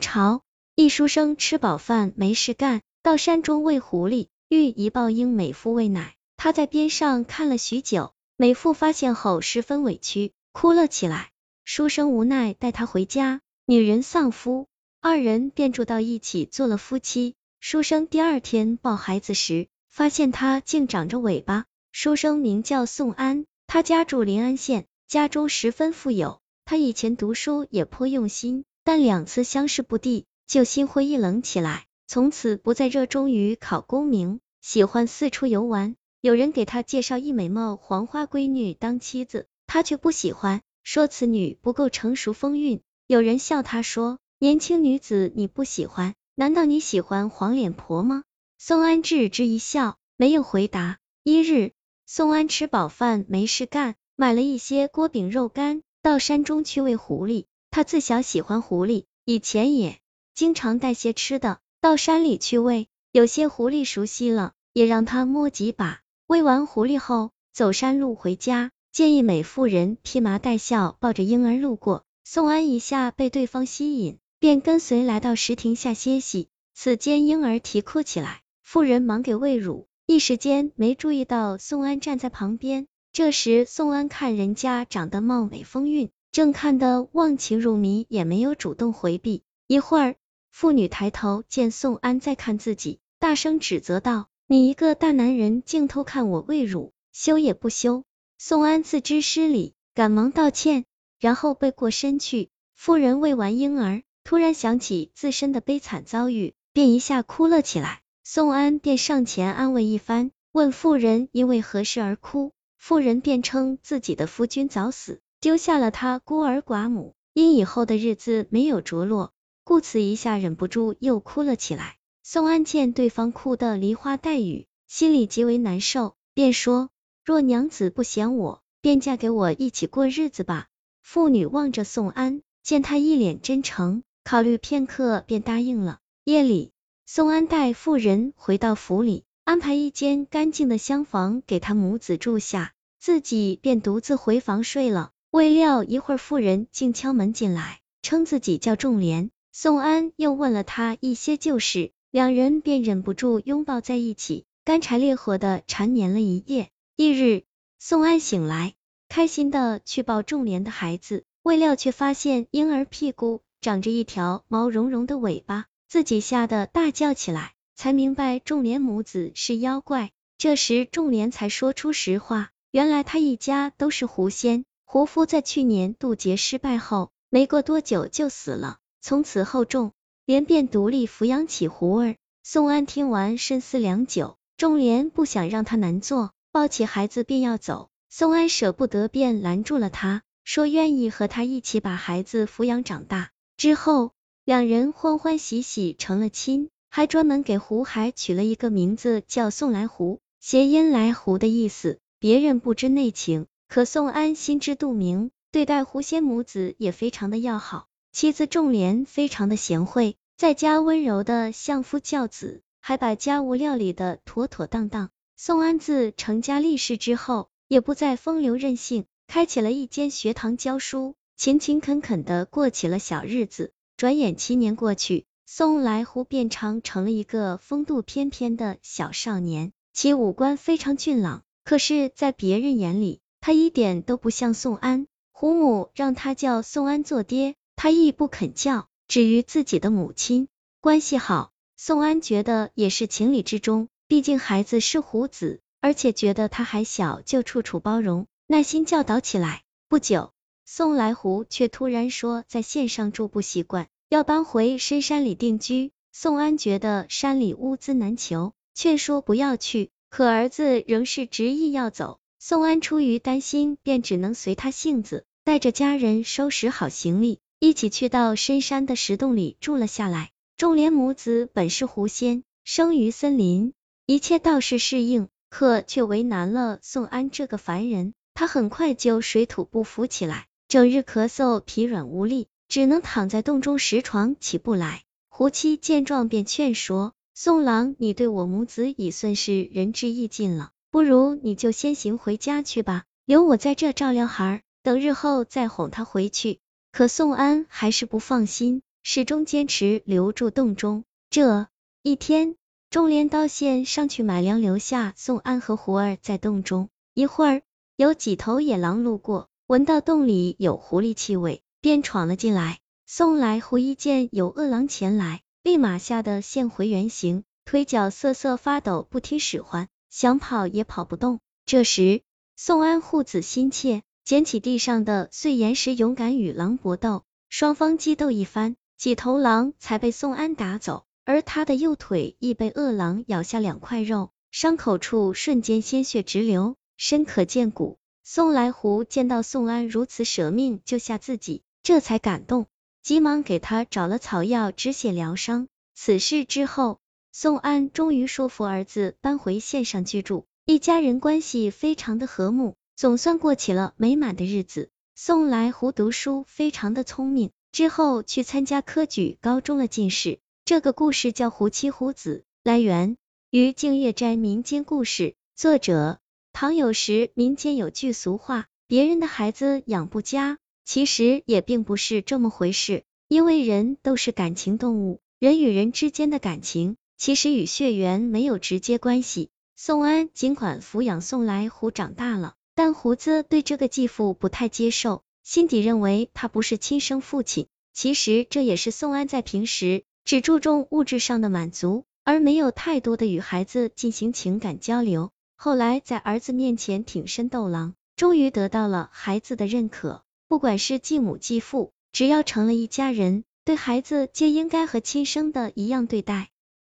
朝，一书生吃饱饭没事干，到山中喂狐狸，遇一抱婴美妇喂奶，他在边上看了许久，美妇发现后十分委屈，哭了起来。书生无奈带她回家，女人丧夫，二人便住到一起做了夫妻。书生第二天抱孩子时，发现他竟长着尾巴。书生名叫宋安，他家住临安县，家中十分富有。他以前读书也颇用心。但两次相视不第，就心灰意冷起来，从此不再热衷于考功名，喜欢四处游玩。有人给他介绍一美貌黄花闺女当妻子，他却不喜欢，说此女不够成熟风韵。有人笑他说：“年轻女子你不喜欢，难道你喜欢黄脸婆吗？”宋安置之一笑，没有回答。一日，宋安吃饱饭没事干，买了一些锅饼肉干，到山中去喂狐狸。他自小喜欢狐狸，以前也经常带些吃的到山里去喂，有些狐狸熟悉了，也让他摸几把。喂完狐狸后，走山路回家，见一美妇人披麻戴孝，抱着婴儿路过，宋安一下被对方吸引，便跟随来到石亭下歇息。此间婴儿啼哭起来，妇人忙给喂乳，一时间没注意到宋安站在旁边。这时宋安看人家长得貌美风韵。正看得忘情入迷，也没有主动回避。一会儿，妇女抬头见宋安在看自己，大声指责道：“你一个大男人，竟偷看我喂乳，羞也不羞！”宋安自知失礼，赶忙道歉，然后背过身去。妇人喂完婴儿，突然想起自身的悲惨遭遇，便一下哭了起来。宋安便上前安慰一番，问妇人因为何事而哭。妇人便称自己的夫君早死。丢下了他孤儿寡母，因以后的日子没有着落，故此一下忍不住又哭了起来。宋安见对方哭得梨花带雨，心里极为难受，便说：若娘子不嫌我，便嫁给我一起过日子吧。妇女望着宋安，见他一脸真诚，考虑片刻，便答应了。夜里，宋安带妇人回到府里，安排一间干净的厢房给他母子住下，自己便独自回房睡了。未料一会儿，妇人竟敲门进来，称自己叫仲莲。宋安又问了他一些旧事，两人便忍不住拥抱在一起，干柴烈火的缠绵了一夜。翌日，宋安醒来，开心的去抱仲莲的孩子，未料却发现婴儿屁股长着一条毛茸茸的尾巴，自己吓得大叫起来，才明白仲莲母子是妖怪。这时，仲莲才说出实话，原来他一家都是狐仙。胡夫在去年渡劫失败后，没过多久就死了。从此后，仲廉便独立抚养起胡儿。宋安听完，深思良久。仲廉不想让他难做，抱起孩子便要走。宋安舍不得，便拦住了他，说愿意和他一起把孩子抚养长大。之后，两人欢欢喜喜成了亲，还专门给胡海取了一个名字，叫宋来胡，谐音来胡的意思。别人不知内情。可宋安心知肚明，对待狐仙母子也非常的要好。妻子仲莲非常的贤惠，在家温柔的相夫教子，还把家务料理的妥妥当当。宋安自成家立室之后，也不再风流任性，开起了一间学堂教书，勤勤恳恳的过起了小日子。转眼七年过去，宋来湖变长成了一个风度翩翩的小少年，其五官非常俊朗，可是，在别人眼里，他一点都不像宋安，胡母让他叫宋安做爹，他亦不肯叫，只与自己的母亲关系好。宋安觉得也是情理之中，毕竟孩子是虎子，而且觉得他还小，就处处包容，耐心教导起来。不久，宋来湖却突然说在县上住不习惯，要搬回深山里定居。宋安觉得山里物资难求，劝说不要去，可儿子仍是执意要走。宋安出于担心，便只能随他性子，带着家人收拾好行李，一起去到深山的石洞里住了下来。仲连母子本是狐仙，生于森林，一切倒是适应，可却为难了宋安这个凡人。他很快就水土不服起来，整日咳嗽，疲软无力，只能躺在洞中石床起不来。胡妻见状，便劝说宋郎：“你对我母子已算是仁至义尽了。”不如你就先行回家去吧，留我在这照料孩儿，等日后再哄他回去。可宋安还是不放心，始终坚持留住洞中。这一天，钟连刀线上去买粮，留下宋安和胡儿在洞中。一会儿，有几头野狼路过，闻到洞里有狐狸气味，便闯了进来。宋来狐一见有恶狼前来，立马吓得现回原形，腿脚瑟瑟发抖，不听使唤，想跑也跑不动。这时，宋安护子心切，捡起地上的碎岩石，勇敢与狼搏斗。双方激斗一番，几头狼才被宋安打走，而他的右腿亦被恶狼咬下两块肉，伤口处瞬间鲜血直流。深可见骨。宋来狐见到宋安如此舍命救下自己，这才感动，急忙给他找了草药止血疗伤。此事之后，宋安终于说服儿子搬回县上居住，一家人关系非常的和睦，总算过起了美满的日子。宋来狐读书非常的聪明，之后去参加科举，高中了进士。这个故事叫《胡妻胡子》，来源于净月斋民间故事，作者。唐有时民间有句俗话，别人的孩子养不佳，其实也并不是这么回事，因为人都是感情动物，人与人之间的感情其实与血缘没有直接关系。宋安尽管抚养宋来虎长大了，但胡子对这个继父不太接受，心底认为他不是亲生父亲。其实这也是宋安在平时只注重物质上的满足，而没有太多的与孩子进行情感交流。后来在儿子面前挺身斗狼，终于得到了孩子的认可。不管是继母继父，只要成了一家人，对孩子皆应该和亲生的一样对待。